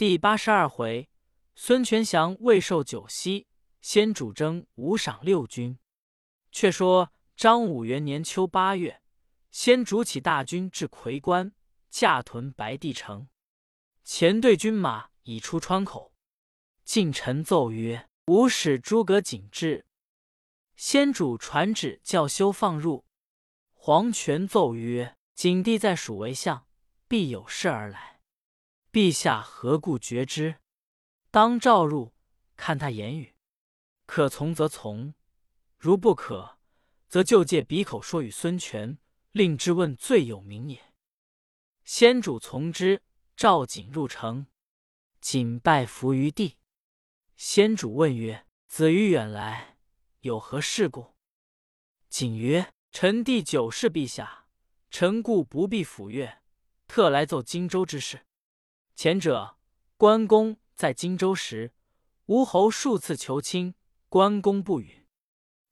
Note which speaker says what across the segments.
Speaker 1: 第八十二回，孙权降未受九锡，先主征五赏六军。却说张武元年秋八月，先主起大军至夔关，驾屯白帝城。前队军马已出川口，近臣奏曰：“吾使诸葛瑾至。”先主传旨叫休放入。黄权奏曰：“景帝在蜀为相，必有事而来。陛下何故决之？当召入，看他言语。可从则从，如不可，则就借笔口说与孙权，令之问罪有名也。”先主从之，召景入城。景拜伏于地。先主问曰：“子于远来，有何事故？”景曰：臣第九世陛下，臣故不必抚越，特来奏荆州之事。前者，关公在荆州时，吴侯数次求亲，关公不允。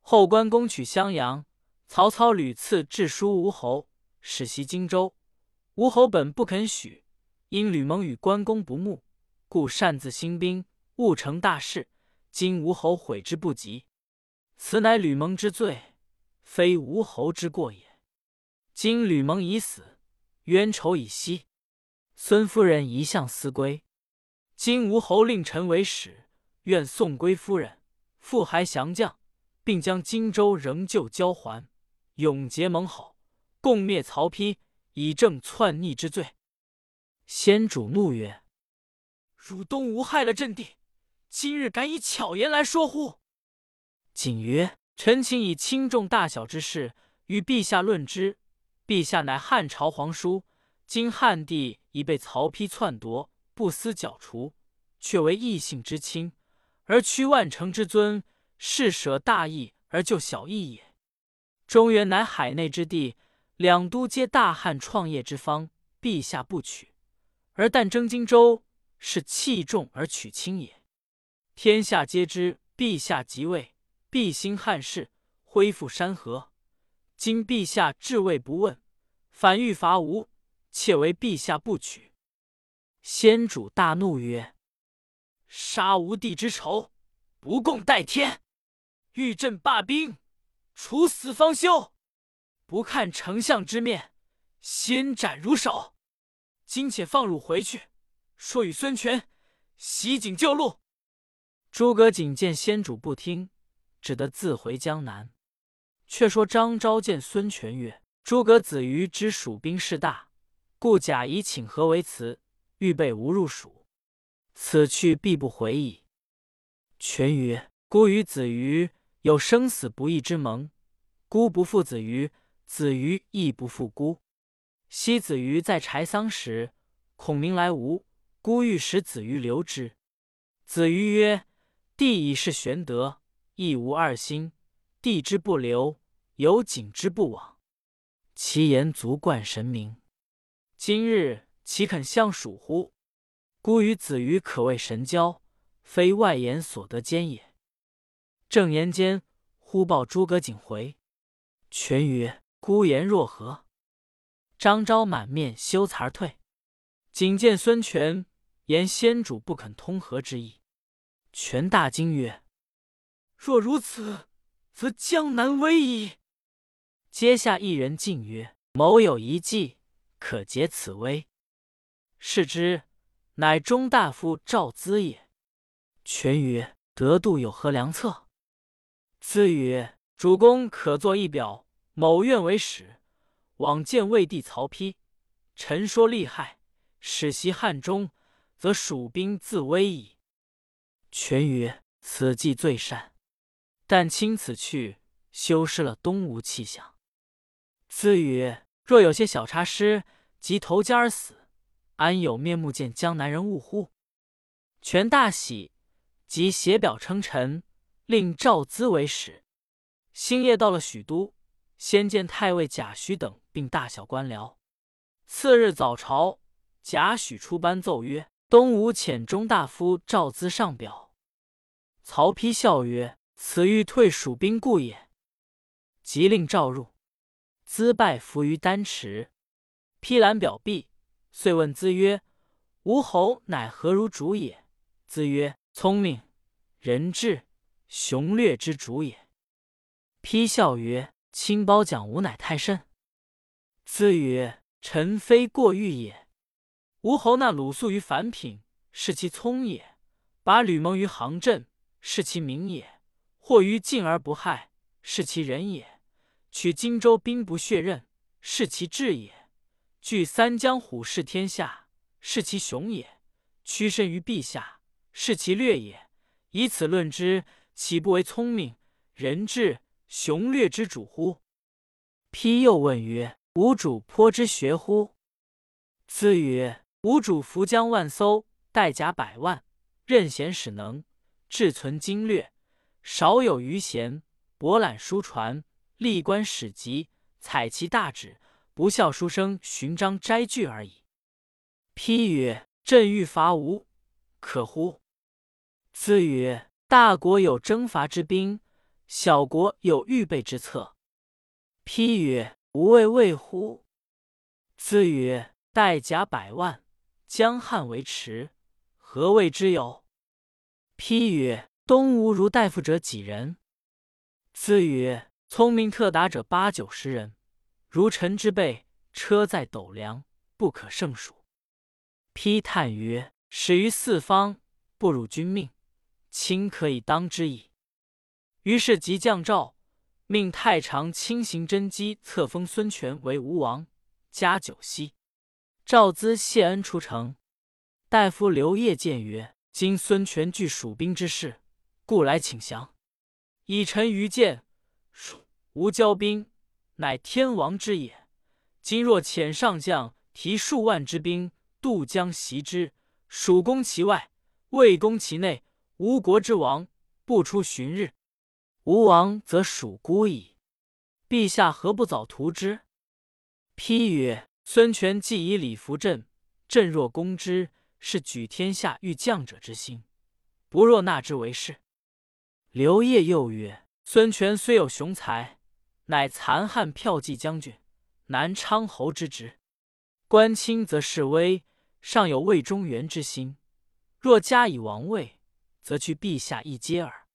Speaker 1: 后关公取襄阳，曹操屡次致书吴侯，使袭荆州。吴侯本不肯许，因吕蒙与关公不睦，故擅自兴兵，误成大事。今吴侯悔之不及，此乃吕蒙之罪。非吴侯之过也。今吕蒙已死，冤仇已息，孙夫人一向思归。今吴侯令臣为使，愿送归夫人，复还降将，并将荆州仍旧交还，永结盟好，共灭曹丕，以正篡逆之罪。先主怒曰：“汝东吴害了朕弟，今日敢以巧言来说乎？”景曰。臣请以轻重大小之事与陛下论之。陛下乃汉朝皇叔，今汉帝已被曹丕篡夺，不思剿除，却为异姓之亲，而屈万乘之尊，是舍大义而救小义也。中原乃海内之地，两都皆大汉创业之方，陛下不取，而但征荆州，是弃重而取轻也。天下皆知陛下即位。必兴汉室，恢复山河。今陛下至位不问，反欲伐吴，窃为陛下不取。先主大怒曰：“杀无地之仇，不共戴天！欲朕罢兵，处死方休！不看丞相之面，先斩如首！今且放汝回去，说与孙权，袭警救路。”诸葛瑾见先主不听。只得自回江南。却说张昭见孙权曰：“诸葛子瑜知蜀兵势大，故假以请和为辞，预备吾入蜀。此去必不回矣。”权曰：“孤与子瑜有生死不义之盟，孤不负子瑜，子瑜亦不负孤。昔子瑜在柴桑时，孔明来吴，孤欲使子瑜留之。子瑜曰：‘帝已是玄德。’”亦无二心，地之不留，有景之不往。其言足冠神明。今日岂肯相属乎？孤与子瑜可谓神交，非外言所得兼也。正言间，忽报诸葛瑾回。权曰：“孤言若何？”张昭满面羞惭而退。瑾见孙权，言先主不肯通和之意。权大惊曰：若如此，则江南危矣。阶下一人进曰：“某有一计，可解此危。”视之，乃中大夫赵咨也。权曰：“得度有何良策？”咨曰：“主公可作一表，某愿为使，往见魏帝曹丕，臣说利害，使袭汉中，则蜀兵自危矣。”权曰：“此计最善。”但卿此去，修饰了东吴气象。子曰：“若有些小差失，即投江而死，安有面目见江南人物乎？”权大喜，即写表称臣，令赵咨为使。星夜到了许都，先见太尉贾诩等，并大小官僚。次日早朝，贾诩出班奏曰：“东吴遣中大夫赵咨上表。”曹丕笑曰。此欲退蜀兵故也。即令召入，资拜伏于丹池。披览表毕，遂问资曰：“吴侯乃何如主也？”子曰：“聪明、仁智、雄略之主也。”披笑曰：“卿褒奖吾乃太甚。”子曰：“臣非过誉也。吴侯纳鲁肃于凡品，是其聪也；把吕蒙于行阵，是其明也；或于晋而不害，是其仁也；取荆州兵不血刃，是其智也；据三江虎视天下，是其雄也；屈身于陛下，是其略也。以此论之，岂不为聪明、仁智、雄略之主乎？”丕又问曰：“吾主颇之学乎？”子曰：“吾主扶将万艘，带甲百万，任贤使能，志存经略，少有余贤，博览书传，历观史籍，采其大旨，不孝书生寻章摘句而已。”批曰：“朕欲伐吴，可乎？”子曰：“大国有征伐之兵，小国有预备之策。”批曰。吾未畏乎？子曰：“带甲百万，江汉为池，何谓之有？”批曰：“东吴如大夫者几人？”子曰：“聪明特达者八九十人，如臣之辈，车载斗量，不可胜数。”丕叹曰：“始于四方，不辱君命，卿可以当之矣。”于是即降诏。命太常卿行真机册封孙权为吴王，加九锡。赵咨谢恩出城，大夫刘烨见曰：“今孙权据蜀兵之势，故来请降。以臣愚见，蜀吴交兵，乃天王之也。今若遣上将提数万之兵渡江袭之，蜀攻其外，魏攻其内，吴国之亡不出旬日。”吴王则属孤矣，陛下何不早图之？丕曰：“孙权既以礼服朕，朕若攻之，是举天下欲将者之心，不若纳之为士。”刘烨又曰：“孙权虽有雄才，乃残汉骠骑将军，南昌侯之职，官轻则势微，尚有魏中原之心。若加以王位，则去陛下一阶耳。”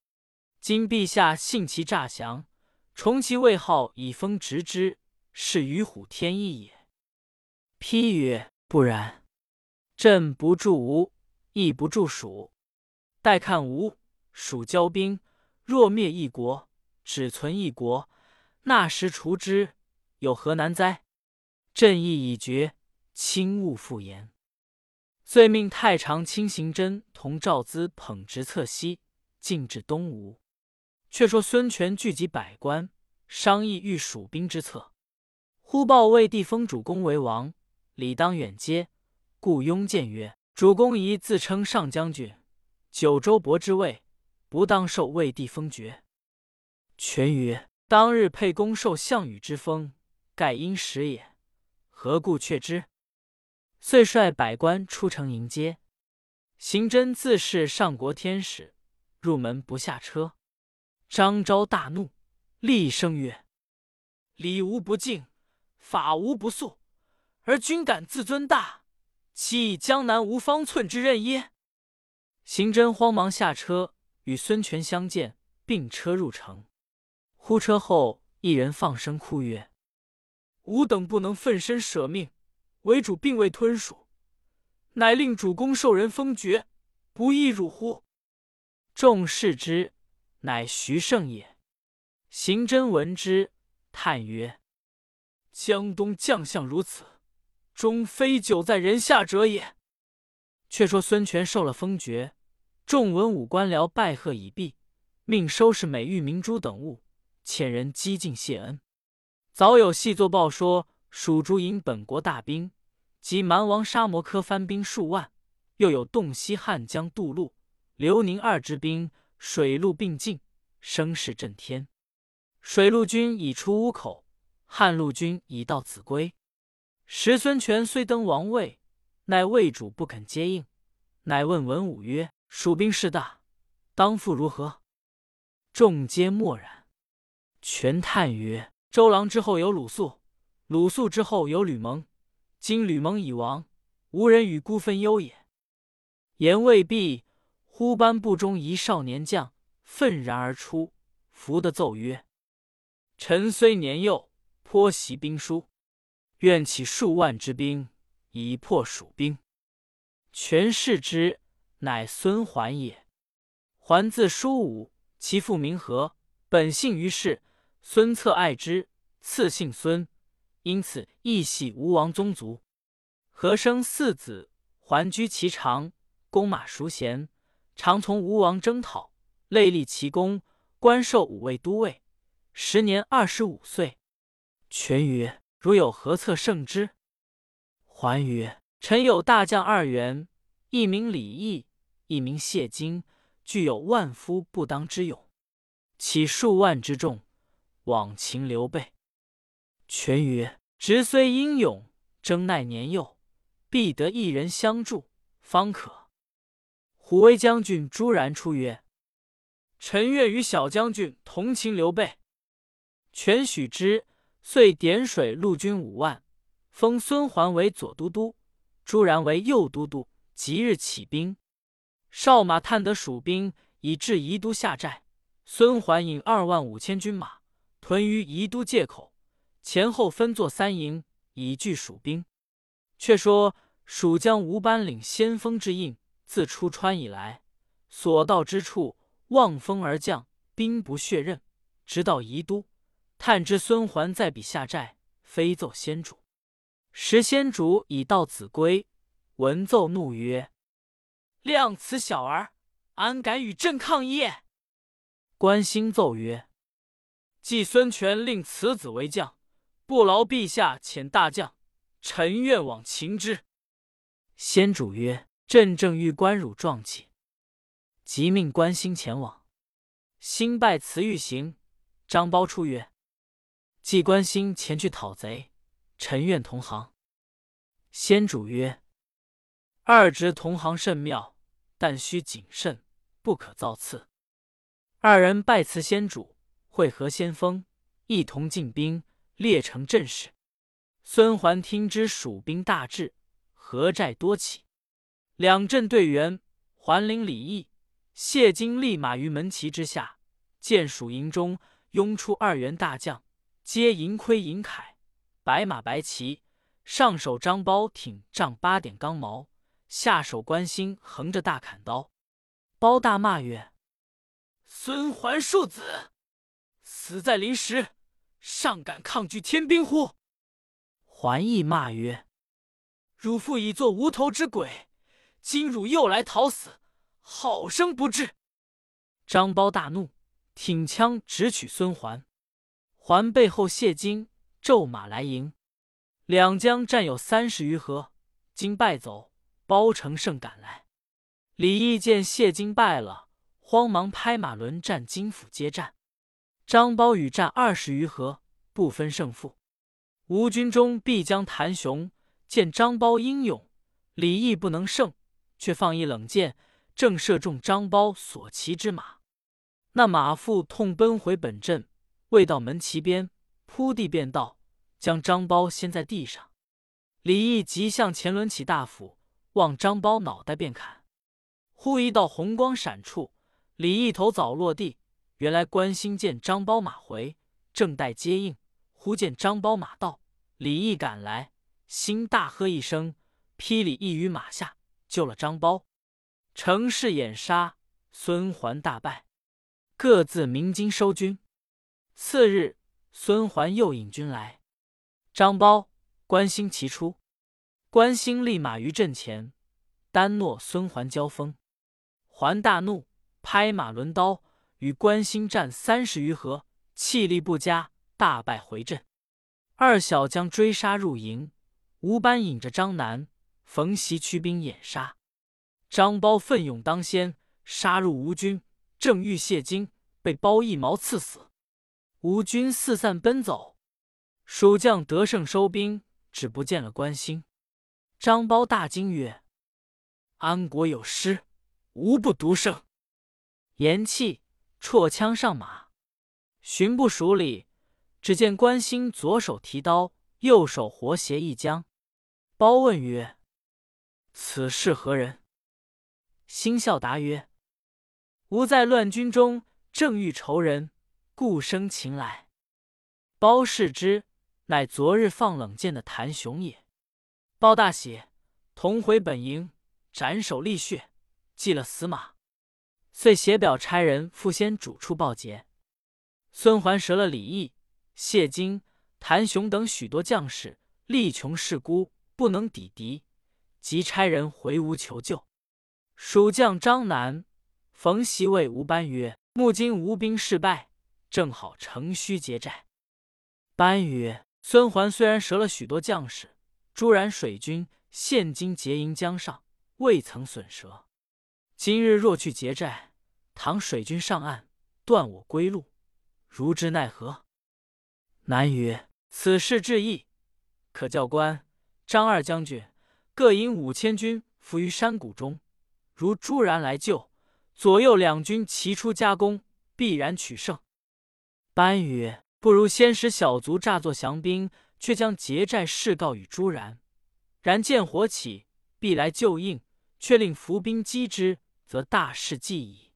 Speaker 1: 今陛下信其诈降，重其位号以封直之，是与虎添翼也。批曰：不然，朕不助吴，亦不助蜀，待看吴蜀交兵，若灭一国，只存一国，那时除之，有何难哉？朕意已决，卿勿复言。遂命太常卿行真同赵咨捧直策西，进至东吴。却说孙权聚集百官，商议御蜀兵之策。忽报魏帝封主公为王，理当远接。故雍见曰：“主公宜自称上将军，九州伯之位，不当受魏帝封爵。”权曰：“当日沛公受项羽之封，盖因时也，何故却之？”遂率百官出城迎接。行真自是上国天使，入门不下车。张昭大怒，厉声曰：“礼无不敬，法无不肃，而君敢自尊大，岂以江南无方寸之任耶？”行真慌忙下车，与孙权相见，并车入城。呼车后，一人放声哭曰：“吾等不能奋身舍命，为主并未吞蜀，乃令主公受人封爵，不亦辱乎？”众视之。乃徐盛也。行真闻之，叹曰：“江东将相如此，终非久在人下者也。”却说孙权受了封爵，众文武官僚拜贺已毕，命收拾美玉明珠等物，遣人激进谢恩。早有细作报说，蜀竹引本国大兵，及蛮王沙摩柯番兵数万，又有洞悉汉江渡路、刘宁二支兵。水陆并进，声势震天。水陆军已出乌口，汉陆军已到秭归。时孙权虽登王位，奈魏主不肯接应，乃问文武曰：“蜀兵势大，当复如何？”众皆默然。权叹曰：“周郎之后有鲁肃，鲁肃之后有吕蒙。今吕蒙已亡，无人与孤分忧也。言未毕，忽班部中一少年将愤然而出，伏的奏曰：“臣虽年幼，颇习兵书，愿起数万之兵，以破蜀兵。”权视之，乃孙桓也。桓字叔武，其父名和，本姓于氏。孙策爱之，赐姓孙，因此亦系吴王宗族。和生四子，桓居其长，弓马熟娴，常从吴王征讨，累立奇功，官授五位都尉。时年二十五岁。权曰：“如有何策胜之？”桓曰：“臣有大将二员，一名李毅，一名谢金，具有万夫不当之勇，起数万之众，往擒刘备。”权曰：“直虽英勇，征奈年幼。”必得一人相助，方可。虎威将军朱然出曰：“臣愿与小将军同擒刘备。”权许之，遂点水陆军五万，封孙桓为左都督，朱然为右都督。即日起兵，少马探得蜀兵已至宜都下寨，孙桓引二万五千军马屯于宜都界口，前后分作三营，以拒蜀兵。却说蜀将吴班领先锋之印，自出川以来，所到之处望风而降，兵不血刃，直到宜都。探知孙桓在彼下寨，飞奏先主。时先主已到子归，闻奏怒曰：“量此小儿，安敢与朕抗议？”关兴奏曰：“既孙权令此子为将，不劳陛下遣大将。”臣愿往擒之。先主曰：“朕正欲关汝壮气，即命关兴前往。”兴拜辞欲行。张苞出曰：“既关兴前去讨贼，臣愿同行。”先主曰：“二侄同行甚妙，但须谨慎，不可造次。”二人拜辞先主，会合先锋，一同进兵，列成阵势。孙桓听知蜀兵大至，何寨多起，两阵对员，桓领李毅、谢金立马于门旗之下，见蜀营中拥出二员大将，皆银盔银铠，白马白旗，上手张苞挺丈八点钢矛，下手关兴横着大砍刀。包大骂曰：“孙桓庶子，死在临时，尚敢抗拒天兵乎？”桓义骂曰：“汝父已做无头之鬼，今汝又来讨死，好生不智！”张苞大怒，挺枪直取孙桓。桓背后谢金骤马来迎，两将战有三十余合，金败走，包乘胜赶来。李毅见谢金败了，慌忙拍马轮战金府接战。张苞与战二十余合，不分胜负。吴军中必将谭雄见张苞英勇，李毅不能胜，却放一冷箭，正射中张苞所骑之马。那马腹痛奔回本阵，未到门旗边，扑地便倒，将张苞掀在地上。李毅急向前抡起大斧，望张苞脑袋便砍。忽一道红光闪处，李毅头早落地。原来关兴见张苞马回，正待接应，忽见张苞马到。李毅赶来，心大喝一声，劈李毅于马下，救了张苞。乘势掩杀，孙桓大败，各自鸣金收军。次日，孙桓又引军来，张苞、关兴齐出，关兴立马于阵前，单诺孙桓交锋。桓大怒，拍马抡刀，与关兴战三十余合，气力不佳，大败回阵。二小将追杀入营，吴班引着张南、冯习驱兵掩杀。张苞奋勇当先，杀入吴军，正欲谢金，被包一矛刺死。吴军四散奔走，蜀将得胜收兵，只不见了关兴。张苞大惊曰：“安国有失，无不独胜。”言讫，绰枪上马，寻不数里。只见关兴左手提刀，右手活携一将。包问曰：“此事何人？”心笑答曰：“吾在乱军中，正遇仇人，故生情来。”包视之，乃昨日放冷箭的谭雄也。包大喜，同回本营，斩首立血，祭了死马。遂写表差人赴先主处报捷。孙桓折了李毅、谢金、谭雄等许多将士，力穷势孤，不能抵敌，即差人回吴求救。蜀将张南、冯习谓吴班曰：“目今吴兵势败，正好乘虚劫寨。”班曰：“孙桓虽然折了许多将士，朱然水军现今结营江上，未曾损折。今日若去劫寨，倘水军上岸，断我归路，如之奈何？”南曰：“此事至易，可教官张二将军各引五千军伏于山谷中。”如朱然来救，左右两军齐出夹攻，必然取胜。班曰：“不如先使小卒诈作降兵，却将劫寨事告与朱然。然见火起，必来救应，却令伏兵击之，则大事既矣。”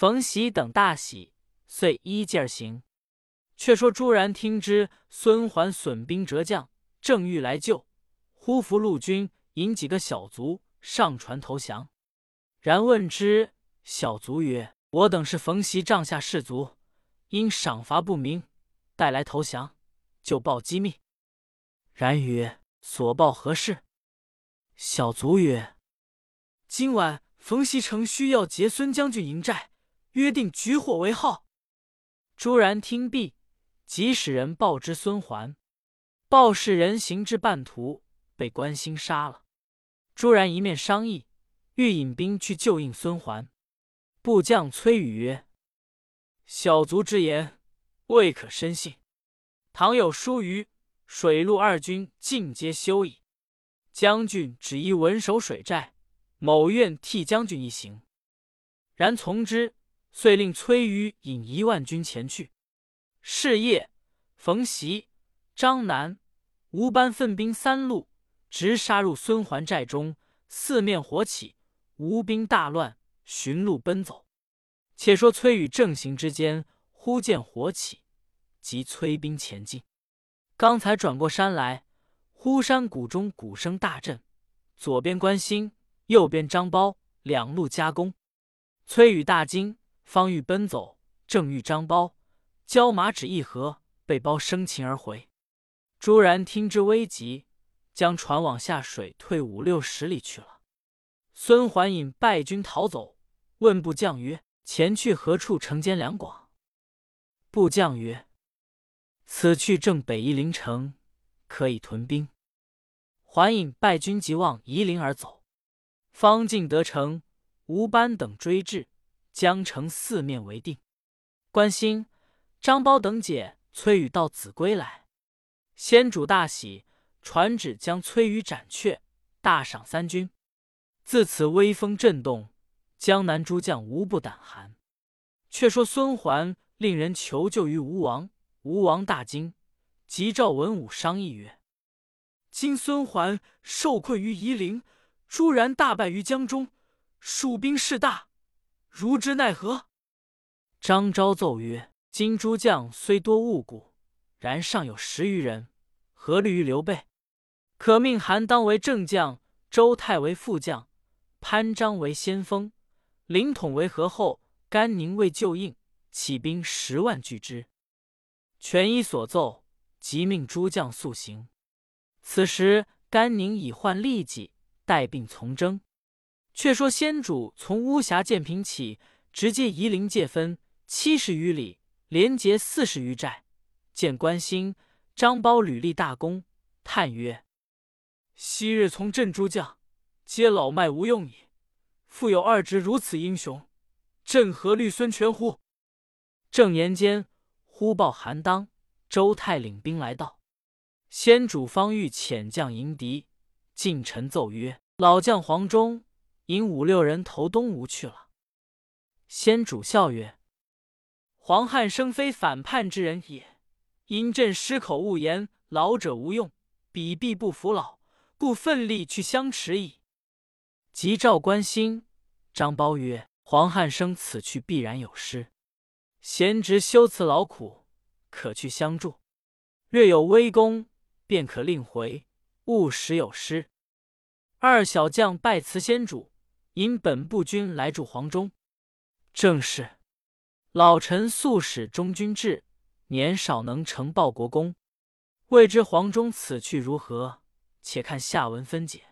Speaker 1: 冯习等大喜，遂依计而行。却说朱然听之，孙桓损兵折将，正欲来救，忽伏陆军引几个小卒上船投降。然问之，小卒曰：“我等是冯习帐下士卒，因赏罚不明，带来投降，就报机密。”然曰：“所报何事？”小卒曰：“今晚冯习城需要劫孙将军营寨，约定举火为号。”朱然听毕，即使人报之孙桓。报事人行至半途，被关兴杀了。朱然一面商议。欲引兵去救应孙桓，部将崔宇曰：“小卒之言未可深信。倘有疏虞，水陆二军尽皆休矣。将军只宜稳守水寨，某愿替将军一行。”然从之，遂令崔宇引一万军前去。是夜，冯习、张南、吴班分兵三路，直杀入孙桓寨中，四面火起。吴兵大乱，寻路奔走。且说崔宇正行之间，忽见火起，即催兵前进。刚才转过山来，忽山谷中鼓声大震，左边关兴，右边张苞，两路夹攻。崔宇大惊，方欲奔走，正遇张苞，交马只一合，被苞生擒而回。朱然听之危急，将船往下水退五六十里去了。孙桓引败军逃走，问部将曰：“前去何处？城间两广。”部将曰：“此去正北夷陵城，可以屯兵。”桓引败军即往夷陵而走。方进得城，吴班等追至，将城四面围定。关兴、张苞等解崔宇到子归来，先主大喜，传旨将崔宇斩却，大赏三军。自此威风震动，江南诸将无不胆寒。却说孙桓令人求救于吴王，吴王大惊，即召文武商议曰：“今孙桓受困于夷陵，朱然大败于江中，蜀兵势大，如之奈何？”张昭奏曰：“今诸将虽多误故，然尚有十余人，何虑于刘备？可命韩当为正将，周泰为副将。”潘璋为先锋，凌统为合后，甘宁为救应，起兵十万拒之。权依所奏，即命诸将速行。此时甘宁已患痢疾，带病从征。却说先主从巫峡建平起，直接夷陵界分七十余里，连结四十余寨。见关兴、张苞屡立大功，叹曰：“昔日从镇诸将。”皆老迈无用矣，复有二侄如此英雄，朕何虑孙权乎？正言间，忽报韩当、周泰领兵来到。先主方欲遣将迎敌，近臣奏曰：“老将黄忠引五六人投东吴去了。”先主笑曰：“黄汉升非反叛之人也，因朕失口误言，老者无用，彼必不服老，故奋力去相持矣。”即召关兴、张苞曰：“黄汉升此去必然有失，贤侄修辞劳苦，可去相助。略有微功，便可令回，勿使有失。”二小将拜辞先主，引本部军来助黄忠。正是老臣素使中军志，年少能成报国功。未知黄忠此去如何？且看下文分解。